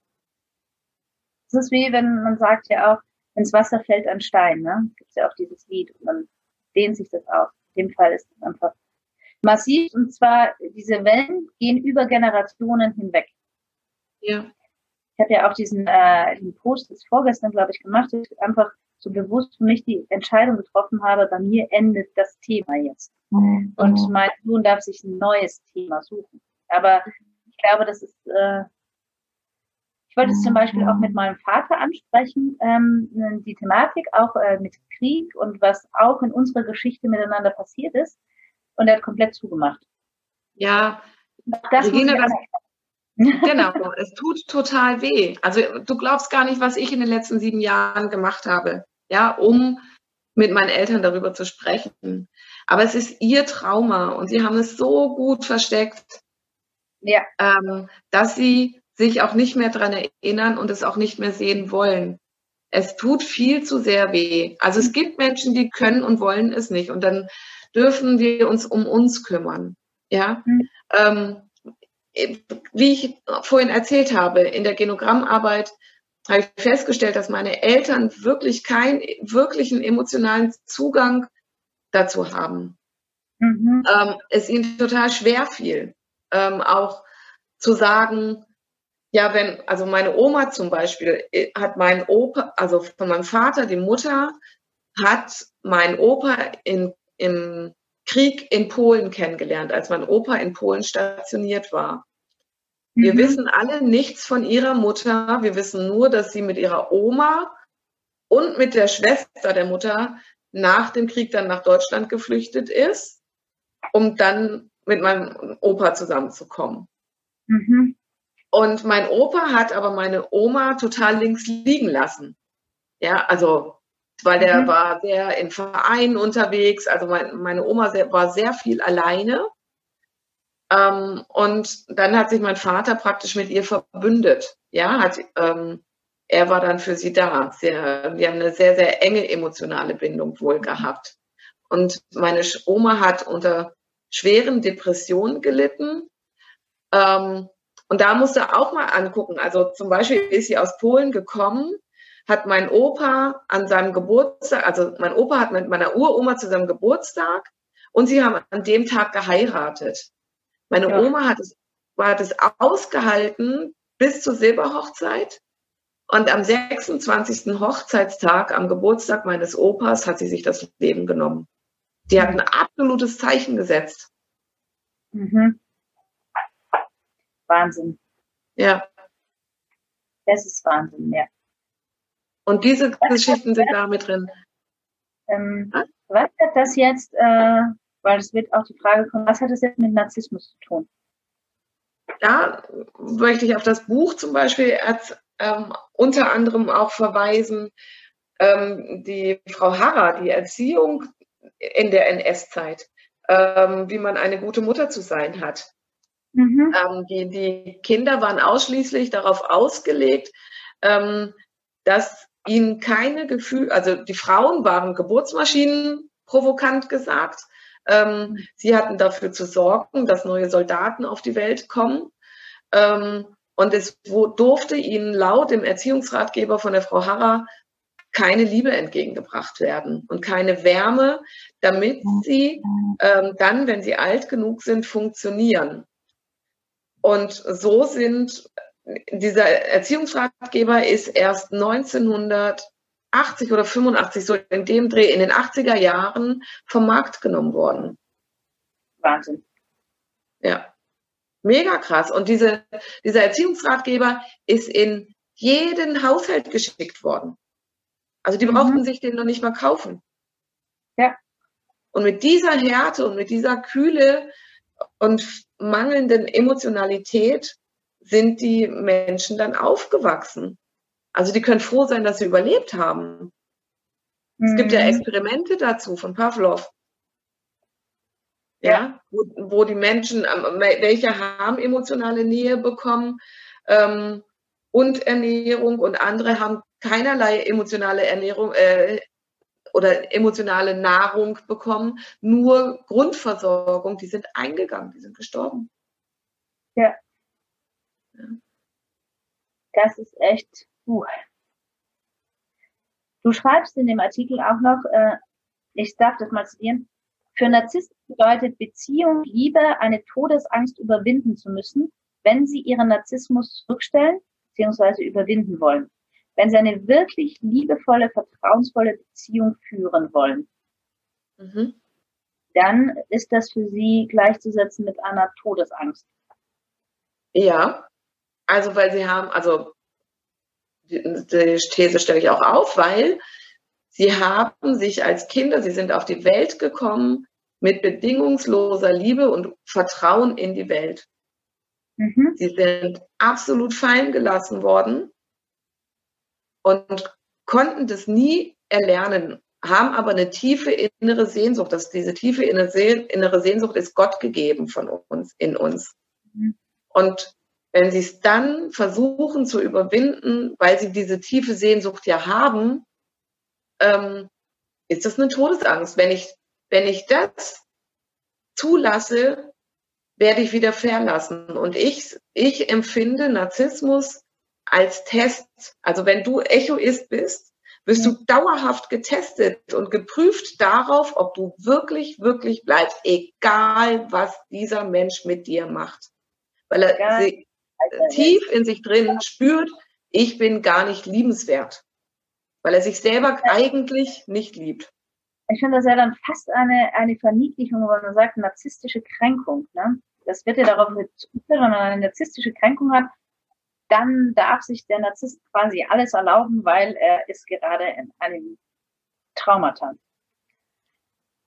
Es ist wie, wenn man sagt ja auch, ins Wasser fällt ein Stein, ne? Gibt es ja auch dieses Lied und dann dehnt sich das aus. In dem Fall ist es einfach massiv und zwar diese Wellen gehen über Generationen hinweg. Ja. Ich habe ja auch diesen äh, den Post das vorgestern, glaube ich, gemacht, einfach so bewusst für mich die Entscheidung getroffen habe, bei mir endet das Thema jetzt. Mhm. Und mein Sohn darf sich ein neues Thema suchen. Aber ich glaube, das ist, äh, ich wollte es zum Beispiel auch mit meinem Vater ansprechen, ähm, die Thematik auch äh, mit Krieg und was auch in unserer Geschichte miteinander passiert ist. Und er hat komplett zugemacht. Ja, das Regina, das, genau, es tut total weh. Also du glaubst gar nicht, was ich in den letzten sieben Jahren gemacht habe, ja, um mit meinen Eltern darüber zu sprechen. Aber es ist ihr Trauma und sie haben es so gut versteckt, ja. ähm, dass sie sich auch nicht mehr daran erinnern und es auch nicht mehr sehen wollen. Es tut viel zu sehr weh. Also es gibt Menschen, die können und wollen es nicht. Und dann dürfen wir uns um uns kümmern. Ja. Mhm. Ähm, wie ich vorhin erzählt habe, in der Genogrammarbeit habe ich festgestellt, dass meine Eltern wirklich keinen wirklichen emotionalen Zugang dazu haben. Mhm. Ähm, es ihnen total schwer fiel, ähm, auch zu sagen, ja, wenn, also meine Oma zum Beispiel äh, hat mein Opa, also von meinem Vater, die Mutter, hat mein Opa in, im Krieg in Polen kennengelernt, als mein Opa in Polen stationiert war. Wir mhm. wissen alle nichts von ihrer Mutter. Wir wissen nur, dass sie mit ihrer Oma und mit der Schwester der Mutter nach dem Krieg dann nach Deutschland geflüchtet ist, um dann mit meinem Opa zusammenzukommen. Mhm. Und mein Opa hat aber meine Oma total links liegen lassen. Ja, also, weil der mhm. war sehr in Vereinen unterwegs. Also mein, meine Oma sehr, war sehr viel alleine. Ähm, und dann hat sich mein Vater praktisch mit ihr verbündet. Ja, hat, ähm, er war dann für sie da. Sehr, wir haben eine sehr, sehr enge emotionale Bindung wohl gehabt. Und meine Oma hat unter schweren Depressionen gelitten. Ähm, und da musste er auch mal angucken. Also zum Beispiel ist sie aus Polen gekommen, hat mein Opa an seinem Geburtstag, also mein Opa hat mit meiner Uroma zu seinem Geburtstag und sie haben an dem Tag geheiratet. Meine ja. Oma hat es, hat es ausgehalten bis zur Silberhochzeit. Und am 26. Hochzeitstag, am Geburtstag meines Opas, hat sie sich das Leben genommen. Die hat ein absolutes Zeichen gesetzt. Mhm. Wahnsinn. Ja. Das ist Wahnsinn, ja. Und diese was Geschichten sind da mit drin. Ähm, was hat das jetzt, äh, weil es wird auch die Frage kommen, was hat das jetzt mit Narzissmus zu tun? Da möchte ich auf das Buch zum Beispiel als, ähm, unter anderem auch verweisen. Ähm, die Frau Harrer, die Erziehung in der NS-Zeit, ähm, wie man eine gute Mutter zu sein hat. Mhm. Ähm, die, die Kinder waren ausschließlich darauf ausgelegt, ähm, dass ihnen keine Gefühle, also die Frauen waren Geburtsmaschinen, provokant gesagt. Ähm, sie hatten dafür zu sorgen, dass neue Soldaten auf die Welt kommen. Ähm, und es durfte ihnen laut dem Erziehungsratgeber von der Frau Harrer keine Liebe entgegengebracht werden und keine Wärme, damit sie ähm, dann, wenn sie alt genug sind, funktionieren. Und so sind, dieser Erziehungsratgeber ist erst 1980 oder 85, so in dem Dreh, in den 80er Jahren vom Markt genommen worden. Wahnsinn. Ja. Mega krass. Und diese, dieser Erziehungsratgeber ist in jeden Haushalt geschickt worden. Also die mhm. brauchten sich den noch nicht mal kaufen. Ja. Und mit dieser Härte und mit dieser Kühle und mangelnden Emotionalität sind die Menschen dann aufgewachsen. Also die können froh sein, dass sie überlebt haben. Mhm. Es gibt ja mhm. Experimente dazu von Pavlov. Ja, ja. Wo, wo, die Menschen, welche haben emotionale Nähe bekommen ähm, und Ernährung und andere haben keinerlei emotionale Ernährung, äh, oder emotionale Nahrung bekommen, nur Grundversorgung, die sind eingegangen, die sind gestorben. Ja. ja. Das ist echt. Uh. Du schreibst in dem Artikel auch noch, äh, ich darf das mal zitieren, für Narzissten bedeutet Beziehung, Liebe, eine Todesangst überwinden zu müssen, wenn sie ihren Narzissmus zurückstellen bzw. überwinden wollen wenn sie eine wirklich liebevolle, vertrauensvolle Beziehung führen wollen, mhm. dann ist das für sie gleichzusetzen mit einer Todesangst. Ja, also weil sie haben, also die, die These stelle ich auch auf, weil sie haben sich als Kinder, sie sind auf die Welt gekommen mit bedingungsloser Liebe und Vertrauen in die Welt. Mhm. Sie sind absolut fallen gelassen worden und konnten das nie erlernen, haben aber eine tiefe innere Sehnsucht. Dass diese tiefe innere Sehnsucht ist Gott gegeben von uns, in uns. Mhm. Und wenn sie es dann versuchen zu überwinden, weil sie diese tiefe Sehnsucht ja haben, ähm, ist das eine Todesangst. Wenn ich, wenn ich das zulasse, werde ich wieder verlassen. Und ich, ich empfinde Narzissmus als Test. Also wenn du Echoist bist, wirst du dauerhaft getestet und geprüft darauf, ob du wirklich, wirklich bleibst, egal was dieser Mensch mit dir macht. Weil er ja. tief in sich drin spürt, ich bin gar nicht liebenswert. Weil er sich selber eigentlich nicht liebt. Ich finde das ja dann fast eine, eine Verniedlichung, wenn man sagt, narzisstische Kränkung. Ne? Das wird ja darauf bezogen, wenn man eine narzisstische Kränkung hat, dann darf sich der Narzisst quasi alles erlauben, weil er ist gerade in einem Traumata.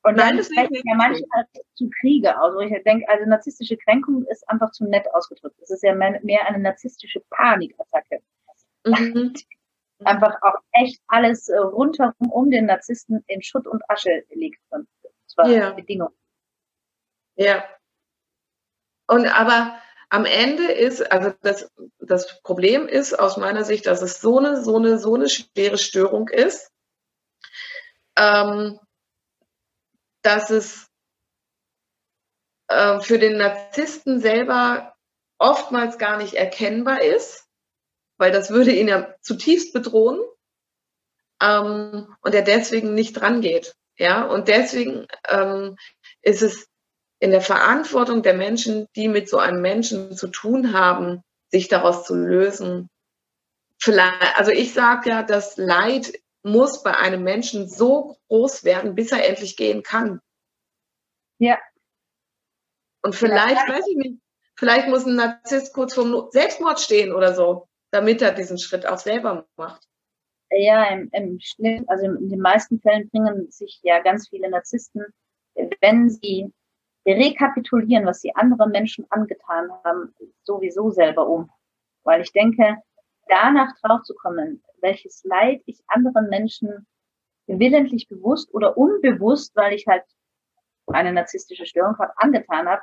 Und Nein, dann sprechen ja manche halt zu Kriege aus. Wo ich halt denke, also narzisstische Kränkung ist einfach zu nett ausgedrückt. Es ist ja mehr eine narzisstische Panikattacke. Mhm. einfach auch echt alles äh, rundherum um den Narzissten in Schutt und Asche liegt. Und das war ja. die Bedingung. Ja. Und aber am Ende ist, also das, das Problem ist aus meiner Sicht, dass es so eine, so eine, so eine schwere Störung ist, ähm, dass es äh, für den Narzissten selber oftmals gar nicht erkennbar ist, weil das würde ihn ja zutiefst bedrohen ähm, und er deswegen nicht dran geht. Ja, und deswegen ähm, ist es in der Verantwortung der Menschen, die mit so einem Menschen zu tun haben, sich daraus zu lösen. Vielleicht, also ich sage ja, das Leid muss bei einem Menschen so groß werden, bis er endlich gehen kann. Ja. Und vielleicht, ja. weiß ich nicht, vielleicht muss ein Narzisst kurz vor Selbstmord stehen oder so, damit er diesen Schritt auch selber macht. Ja, im, im Schnitt, also in den meisten Fällen bringen sich ja ganz viele Narzissten, wenn sie rekapitulieren, was die anderen Menschen angetan haben, sowieso selber um. Weil ich denke, danach drauf zu kommen, welches Leid ich anderen Menschen willentlich bewusst oder unbewusst, weil ich halt eine narzisstische Störung habe, angetan habe,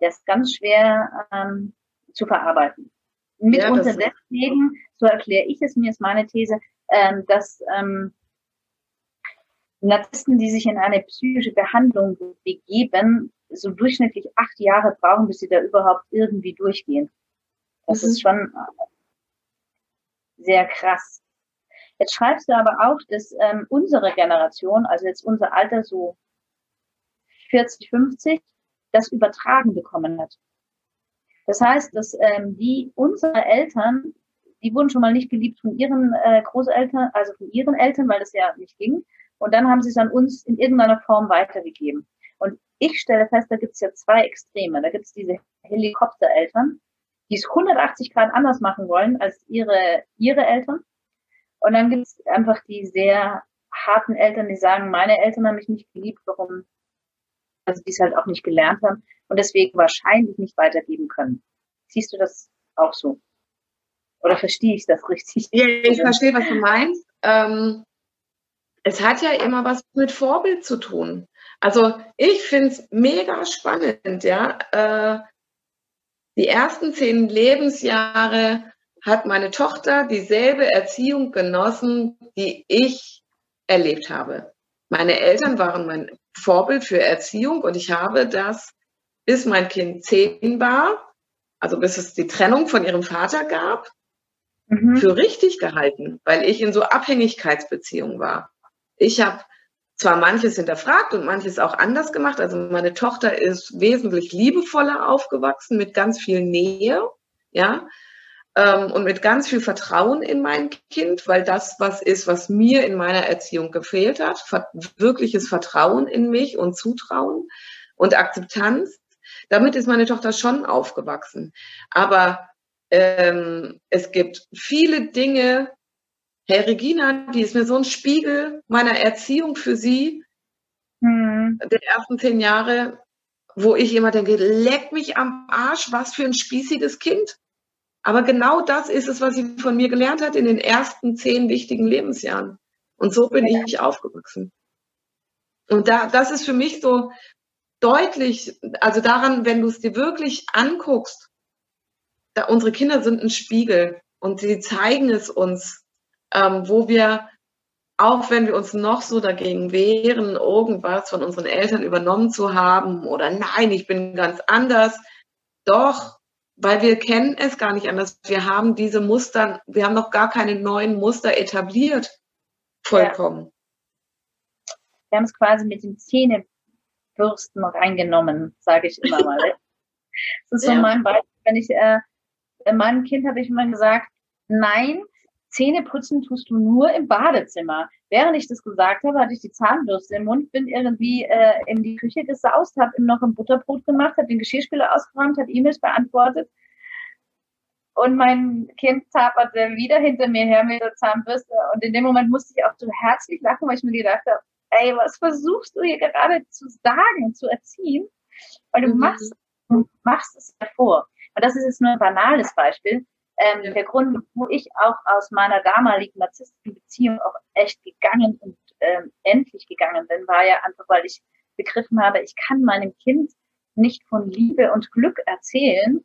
das ist ganz schwer ähm, zu verarbeiten. Mitunter ja, deswegen, so erkläre ich es mir, ist meine These, ähm, dass ähm, Narzissten, die sich in eine psychische Behandlung begeben, so durchschnittlich acht Jahre brauchen, bis sie da überhaupt irgendwie durchgehen. Das mhm. ist schon äh, sehr krass. Jetzt schreibst du aber auch, dass ähm, unsere Generation, also jetzt unser Alter so 40, 50, das übertragen bekommen hat. Das heißt, dass ähm, die unsere Eltern, die wurden schon mal nicht geliebt von ihren äh, Großeltern, also von ihren Eltern, weil das ja nicht ging. Und dann haben sie es an uns in irgendeiner Form weitergegeben. Und ich stelle fest, da gibt es ja zwei Extreme. Da gibt es diese Helikoptereltern, die es 180 Grad anders machen wollen als ihre, ihre Eltern. Und dann gibt es einfach die sehr harten Eltern, die sagen, meine Eltern haben mich nicht geliebt, warum, also die es halt auch nicht gelernt haben und deswegen wahrscheinlich nicht weitergeben können. Siehst du das auch so? Oder verstehe ich das richtig? Ja, ich verstehe, was du meinst. Ähm, es hat ja immer was mit Vorbild zu tun. Also ich finde es mega spannend, ja. Äh, die ersten zehn Lebensjahre hat meine Tochter dieselbe Erziehung genossen, die ich erlebt habe. Meine Eltern waren mein Vorbild für Erziehung und ich habe das, bis mein Kind zehn war, also bis es die Trennung von ihrem Vater gab, mhm. für richtig gehalten, weil ich in so Abhängigkeitsbeziehungen war. Ich habe zwar manches hinterfragt und manches auch anders gemacht. Also meine Tochter ist wesentlich liebevoller aufgewachsen mit ganz viel Nähe, ja, ähm, und mit ganz viel Vertrauen in mein Kind, weil das was ist, was mir in meiner Erziehung gefehlt hat, wirkliches Vertrauen in mich und Zutrauen und Akzeptanz. Damit ist meine Tochter schon aufgewachsen. Aber ähm, es gibt viele Dinge, Hey Regina, die ist mir so ein Spiegel meiner Erziehung für sie hm. der ersten zehn Jahre, wo ich immer denke, leck mich am Arsch, was für ein spießiges Kind. Aber genau das ist es, was sie von mir gelernt hat in den ersten zehn wichtigen Lebensjahren. Und so bin ja. ich aufgewachsen. Und da, das ist für mich so deutlich, also daran, wenn du es dir wirklich anguckst, da, unsere Kinder sind ein Spiegel und sie zeigen es uns ähm, wo wir, auch wenn wir uns noch so dagegen wehren, irgendwas von unseren Eltern übernommen zu haben oder nein, ich bin ganz anders, doch, weil wir kennen es gar nicht anders. Wir haben diese Muster, wir haben noch gar keine neuen Muster etabliert, vollkommen. Ja. Wir haben es quasi mit den Zähnebürsten reingenommen, sage ich immer mal. das ist so ja. mein Beispiel. Wenn ich äh, meinem Kind habe ich immer gesagt, nein, Zähne putzen tust du nur im Badezimmer. Während ich das gesagt habe, hatte ich die Zahnbürste im Mund, bin irgendwie äh, in die Küche gesaust, habe ihm noch ein Butterbrot gemacht, habe den Geschirrspüler ausgeräumt, habe E-Mails beantwortet. Und mein Kind taperte wieder hinter mir her mit der Zahnbürste. Und in dem Moment musste ich auch so herzlich lachen, weil ich mir gedacht habe, ey, was versuchst du hier gerade zu sagen, zu erziehen? Weil du mhm. machst, du machst es davor. Und das ist jetzt nur ein banales Beispiel. Ähm, ja. Der Grund, wo ich auch aus meiner damaligen narzisstischen Beziehung auch echt gegangen und ähm, endlich gegangen bin, war ja einfach, weil ich begriffen habe, ich kann meinem Kind nicht von Liebe und Glück erzählen,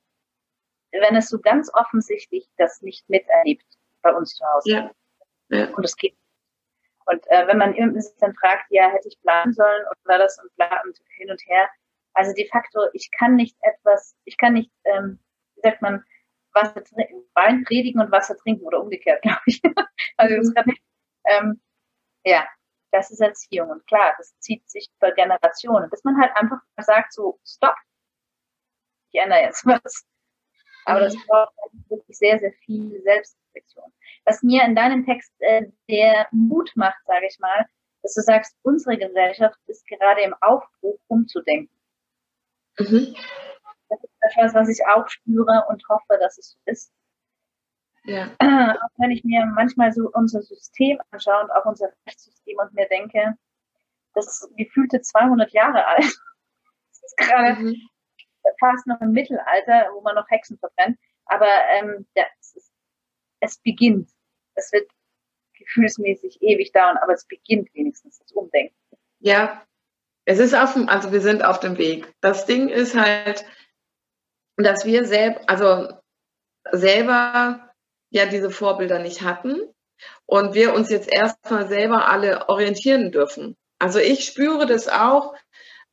wenn es so ganz offensichtlich das nicht miterlebt bei uns zu Hause. Ja. Ja. Und es geht. Und äh, wenn man sich dann fragt, ja, hätte ich planen sollen oder war das und bla und hin und her. Also de facto, ich kann nicht etwas, ich kann nicht, ähm, wie sagt man, Wasser Wein predigen und Wasser trinken oder umgekehrt, glaube ich. also das kann nicht. Ähm, ja, das ist Erziehung. Und klar, das zieht sich über Generationen, bis man halt einfach sagt, so, stopp, ich ändere jetzt was. Aber das mhm. braucht wirklich sehr, sehr viel Selbstreflexion. Was mir in deinem Text äh, der Mut macht, sage ich mal, dass du sagst, unsere Gesellschaft ist gerade im Aufbruch, umzudenken. Mhm. Das ist etwas, was ich auch spüre und hoffe, dass es so ist. Ja. Auch wenn ich mir manchmal so unser System anschaue und auch unser Rechtssystem und mir denke, das ist gefühlte 200 Jahre alt. Das ist gerade mhm. fast noch im Mittelalter, wo man noch Hexen verbrennt. Aber ähm, ja, es, ist, es beginnt. Es wird gefühlsmäßig ewig dauern, aber es beginnt wenigstens das Umdenken. Ja, es ist auf dem, also wir sind auf dem Weg. Das Ding ist halt, dass wir selbst, also selber ja diese Vorbilder nicht hatten und wir uns jetzt erstmal selber alle orientieren dürfen. Also ich spüre das auch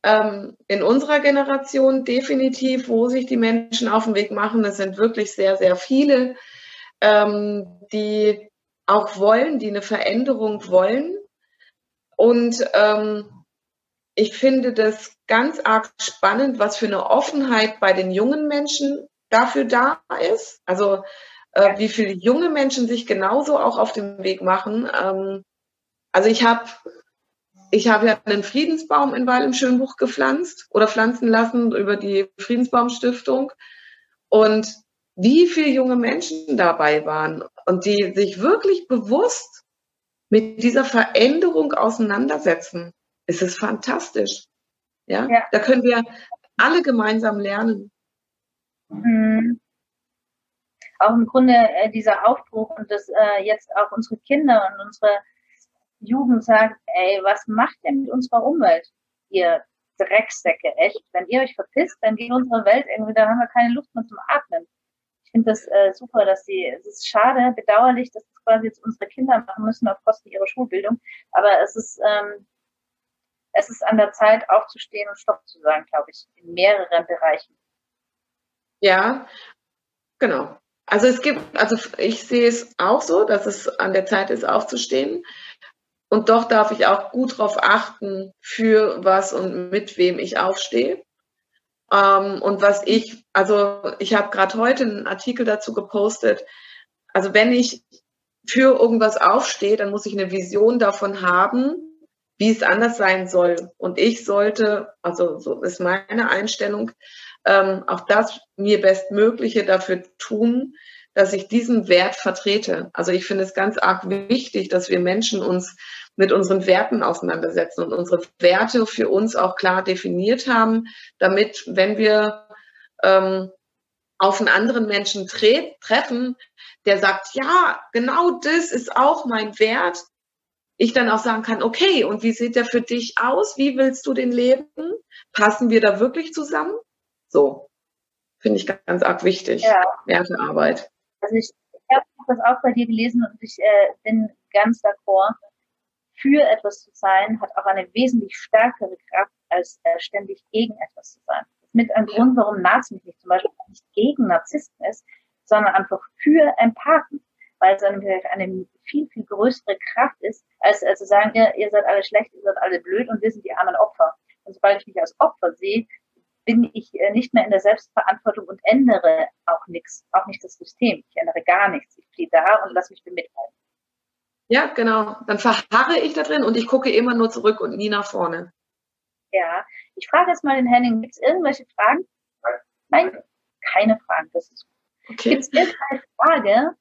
ähm, in unserer Generation definitiv, wo sich die Menschen auf den Weg machen. Es sind wirklich sehr, sehr viele, ähm, die auch wollen, die eine Veränderung wollen. Und ähm, ich finde das ganz arg spannend, was für eine Offenheit bei den jungen Menschen dafür da ist. Also äh, wie viele junge Menschen sich genauso auch auf den Weg machen. Ähm, also ich habe ich habe ja einen Friedensbaum in Weil im Schönbuch gepflanzt oder pflanzen lassen über die Friedensbaumstiftung. Und wie viele junge Menschen dabei waren und die sich wirklich bewusst mit dieser Veränderung auseinandersetzen, ist es fantastisch. Ja? ja. da können wir alle gemeinsam lernen. Mhm auch im Grunde äh, dieser Aufbruch und dass äh, jetzt auch unsere Kinder und unsere Jugend sagt, ey, was macht ihr mit unserer Umwelt, ihr Drecksäcke, echt? Wenn ihr euch verpisst, dann geht unsere Welt irgendwie, da haben wir keine Luft mehr zum Atmen. Ich finde das äh, super, dass sie, es ist schade, bedauerlich, dass das quasi jetzt unsere Kinder machen müssen auf Kosten ihrer Schulbildung, aber es ist, ähm, es ist an der Zeit, aufzustehen und Stopp zu sagen, glaube ich, in mehreren Bereichen. Ja, genau. Also es gibt, also ich sehe es auch so, dass es an der Zeit ist, aufzustehen. Und doch darf ich auch gut darauf achten, für was und mit wem ich aufstehe. Ähm, und was ich, also ich habe gerade heute einen Artikel dazu gepostet. Also wenn ich für irgendwas aufstehe, dann muss ich eine Vision davon haben, wie es anders sein soll. Und ich sollte, also so ist meine Einstellung, ähm, auch das mir Bestmögliche dafür tun, dass ich diesen Wert vertrete. Also ich finde es ganz arg wichtig, dass wir Menschen uns mit unseren Werten auseinandersetzen und unsere Werte für uns auch klar definiert haben, damit, wenn wir ähm, auf einen anderen Menschen tre treffen, der sagt, ja, genau das ist auch mein Wert, ich dann auch sagen kann, okay, und wie sieht der für dich aus? Wie willst du den leben? Passen wir da wirklich zusammen? So, finde ich ganz arg wichtig. Ja. Wertearbeit. Also ich, ich habe das auch bei dir gelesen und ich äh, bin ganz d'accord. Für etwas zu sein, hat auch eine wesentlich stärkere Kraft, als äh, ständig gegen etwas zu sein. Das ist mit ein Grund, warum Nazi nicht zum Beispiel nicht gegen Narzissten ist, sondern einfach für Empathen, weil es eine, eine viel, viel größere Kraft ist, als, als zu sagen, ihr, ihr seid alle schlecht, ihr seid alle blöd und wir sind die armen Opfer. Und sobald ich mich als Opfer sehe, bin ich äh, nicht mehr in der Selbstverantwortung und ändere auch nichts, auch nicht das System. Ich ändere gar nichts. Ich stehe da und lasse mich bemitleiden. Ja, genau. Dann verharre ich da drin und ich gucke immer nur zurück und nie nach vorne. Ja, ich frage jetzt mal den Henning, gibt es irgendwelche Fragen? Nein, keine Fragen. Das ist okay. Gibt es irgendeine Frage,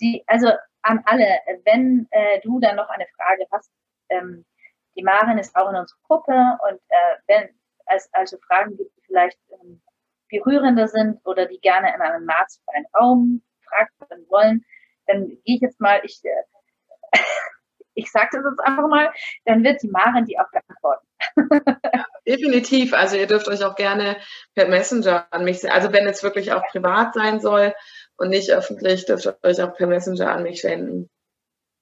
die, also an alle, wenn äh, du dann noch eine Frage hast, ähm, Die Maren ist auch in unserer Gruppe und äh, wenn es also Fragen gibt, die vielleicht ähm, berührender sind oder die gerne in einem nahtfreien Raum gefragt werden wollen, dann gehe ich jetzt mal, ich, äh, ich sage das jetzt einfach mal, dann wird die Maren die auch beantworten. definitiv. Also ihr dürft euch auch gerne per Messenger an mich, also wenn es wirklich auch privat sein soll und nicht öffentlich, dürft ihr euch auch per Messenger an mich wenden.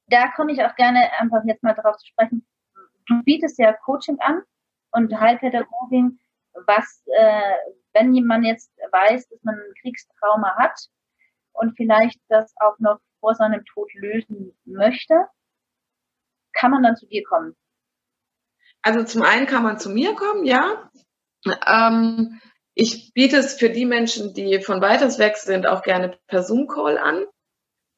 Da komme ich auch gerne einfach jetzt mal darauf zu sprechen. Du bietest ja Coaching an und Heilpädagogin. Was, äh, wenn jemand jetzt weiß, dass man ein Kriegstrauma hat und vielleicht das auch noch vor seinem Tod lösen möchte, kann man dann zu dir kommen? Also zum einen kann man zu mir kommen, ja. Ähm, ich biete es für die Menschen, die von weiters weg sind, auch gerne per Zoom-Call an.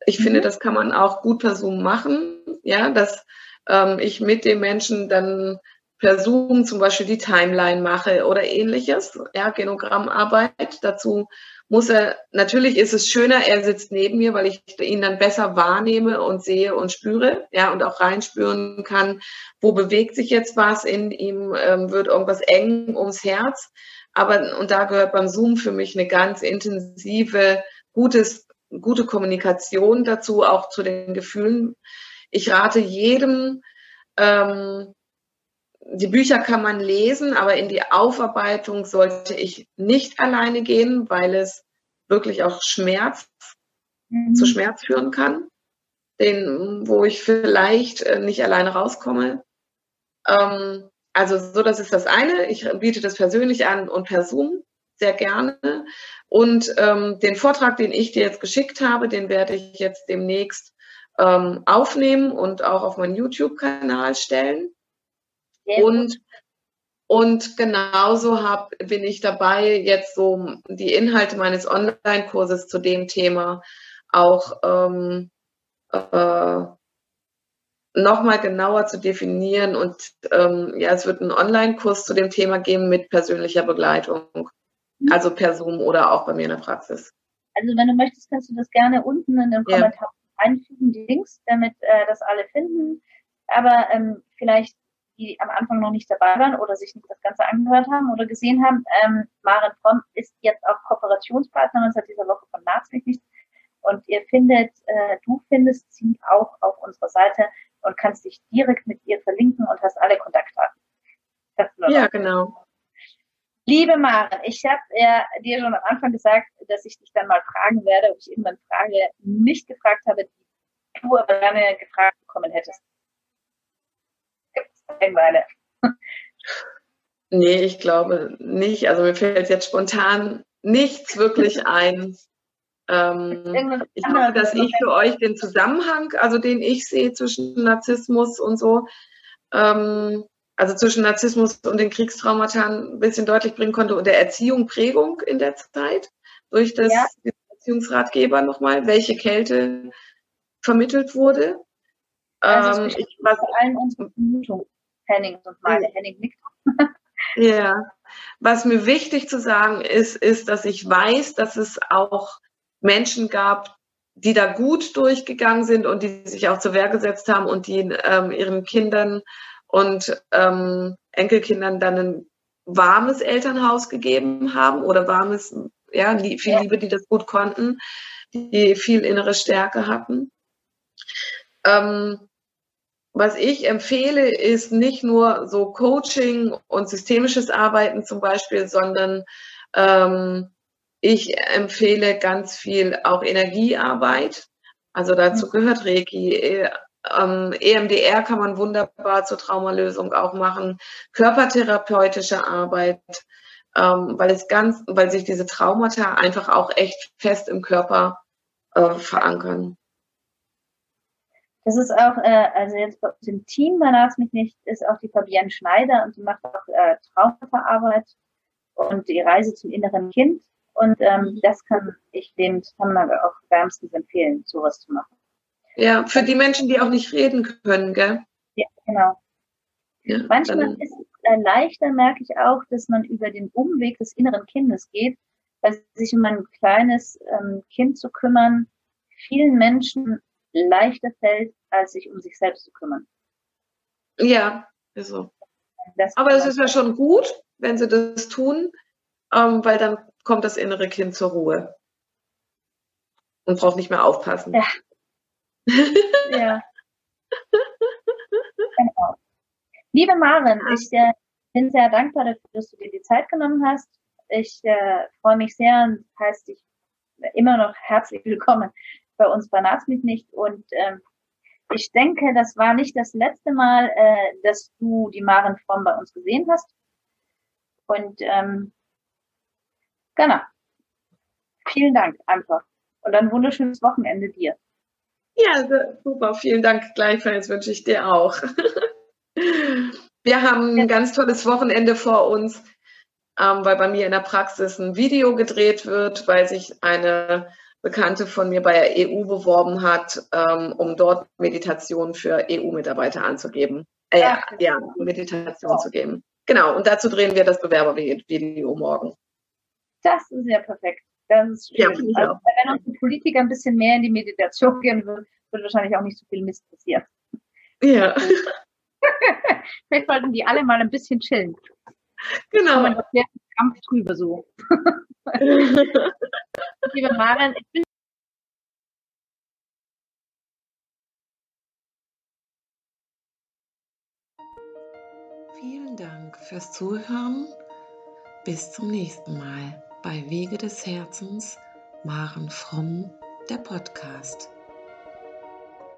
Ich mhm. finde, das kann man auch gut per Zoom machen, ja, dass ähm, ich mit dem Menschen dann per Zoom zum Beispiel die Timeline mache oder ähnliches, ja, Genogrammarbeit. Dazu muss er, natürlich ist es schöner, er sitzt neben mir, weil ich ihn dann besser wahrnehme und sehe und spüre, ja, und auch reinspüren kann, wo bewegt sich jetzt was in ihm, ähm, wird irgendwas eng ums Herz. Aber, und da gehört beim Zoom für mich eine ganz intensive, gutes, gute Kommunikation dazu, auch zu den Gefühlen. Ich rate jedem, ähm, die Bücher kann man lesen, aber in die Aufarbeitung sollte ich nicht alleine gehen, weil es wirklich auch Schmerz mhm. zu Schmerz führen kann, den, wo ich vielleicht äh, nicht alleine rauskomme. Ähm, also so, das ist das eine. Ich biete das persönlich an und per Zoom sehr gerne. Und ähm, den Vortrag, den ich dir jetzt geschickt habe, den werde ich jetzt demnächst ähm, aufnehmen und auch auf meinen YouTube-Kanal stellen. Und, und genauso hab, bin ich dabei, jetzt so die Inhalte meines Online-Kurses zu dem Thema auch ähm, äh, nochmal genauer zu definieren. Und ähm, ja, es wird einen Online-Kurs zu dem Thema geben mit persönlicher Begleitung. Mhm. Also per Zoom oder auch bei mir in der Praxis. Also wenn du möchtest, kannst du das gerne unten in den Kommentaren ja. einfügen, die Links, damit äh, das alle finden. Aber ähm, vielleicht die am Anfang noch nicht dabei waren oder sich nicht das Ganze angehört haben oder gesehen haben. Ähm, Maren Fromm ist jetzt auch Kooperationspartnerin seit dieser Woche von Naht's Und ihr findet, äh, du findest sie auch auf unserer Seite und kannst dich direkt mit ihr verlinken und hast alle Kontaktdaten. Ja, genau. Liebe Maren, ich habe ja dir schon am Anfang gesagt, dass ich dich dann mal fragen werde, ob ich irgendwann Frage nicht gefragt habe, die du aber gerne gefragt bekommen hättest. Einbeine. Nee, ich glaube nicht. Also mir fällt jetzt spontan nichts wirklich ein. Ähm, ich glaube, dass ich für euch den Zusammenhang, also den ich sehe zwischen Narzissmus und so, ähm, also zwischen Narzissmus und den Kriegstraumata ein bisschen deutlich bringen konnte und der Erziehung, Prägung in der Zeit durch das ja. Erziehungsratgeber nochmal, welche Kälte vermittelt wurde. Also ähm, ich, Vermutungen. Henning und meine. Henning nickt. ja. Was mir wichtig zu sagen ist, ist, dass ich weiß, dass es auch Menschen gab, die da gut durchgegangen sind und die sich auch zur Wehr gesetzt haben und die ähm, ihren Kindern und ähm, Enkelkindern dann ein warmes Elternhaus gegeben haben oder warmes, ja, viel Liebe, die das gut konnten, die viel innere Stärke hatten. Ähm, was ich empfehle, ist nicht nur so Coaching und systemisches Arbeiten zum Beispiel, sondern ähm, ich empfehle ganz viel auch Energiearbeit. Also dazu mhm. gehört Reiki. Ähm, EMDR kann man wunderbar zur Traumalösung auch machen. Körpertherapeutische Arbeit, ähm, weil es ganz, weil sich diese Traumata einfach auch echt fest im Körper äh, verankern. Das ist auch, äh, also jetzt bei uns im Team, man darf mich nicht, ist auch die Fabienne Schneider und die macht auch äh, Traumverarbeit und die Reise zum inneren Kind. Und ähm, das kann ich dem Zusammenhang auch wärmstens empfehlen, sowas zu machen. Ja, für die Menschen, die auch nicht reden können, gell? Ja, genau. Ja, Manchmal ist es äh, leichter, merke ich auch, dass man über den Umweg des inneren Kindes geht, weil sich um ein kleines ähm, Kind zu kümmern, vielen Menschen leichter fällt, als sich um sich selbst zu kümmern. Ja, Also. Aber es ist ja schon gut, wenn sie das tun, ähm, weil dann kommt das innere Kind zur Ruhe und braucht nicht mehr aufpassen. Ja. ja. genau. Liebe Maren, ich äh, bin sehr dankbar dafür, dass du dir die Zeit genommen hast. Ich äh, freue mich sehr und heißt dich immer noch herzlich willkommen bei uns bei Naht mich nicht. Und ähm, ich denke, das war nicht das letzte Mal, äh, dass du die Maren Fromm bei uns gesehen hast. Und ähm, genau. Vielen Dank einfach. Und ein wunderschönes Wochenende dir. Ja, super. Vielen Dank. Gleichfalls wünsche ich dir auch. Wir haben ein ganz tolles Wochenende vor uns, ähm, weil bei mir in der Praxis ein Video gedreht wird, weil sich eine Bekannte von mir bei der EU beworben hat, ähm, um dort Meditation für EU-Mitarbeiter anzugeben. Äh, ja, ja, Meditation zu geben. Genau, und dazu drehen wir das Bewerbervideo morgen. Das ist ja perfekt. Das ist schön. Ja, also, wenn uns die Politiker ein bisschen mehr in die Meditation gehen würden, würde wahrscheinlich auch nicht so viel Mist passieren. Ja. Vielleicht sollten die alle mal ein bisschen chillen. Genau. Man der Kampf drüber so. Liebe Maren, ich bin Vielen Dank fürs Zuhören. Bis zum nächsten Mal bei Wege des Herzens, Maren Fromm, der Podcast.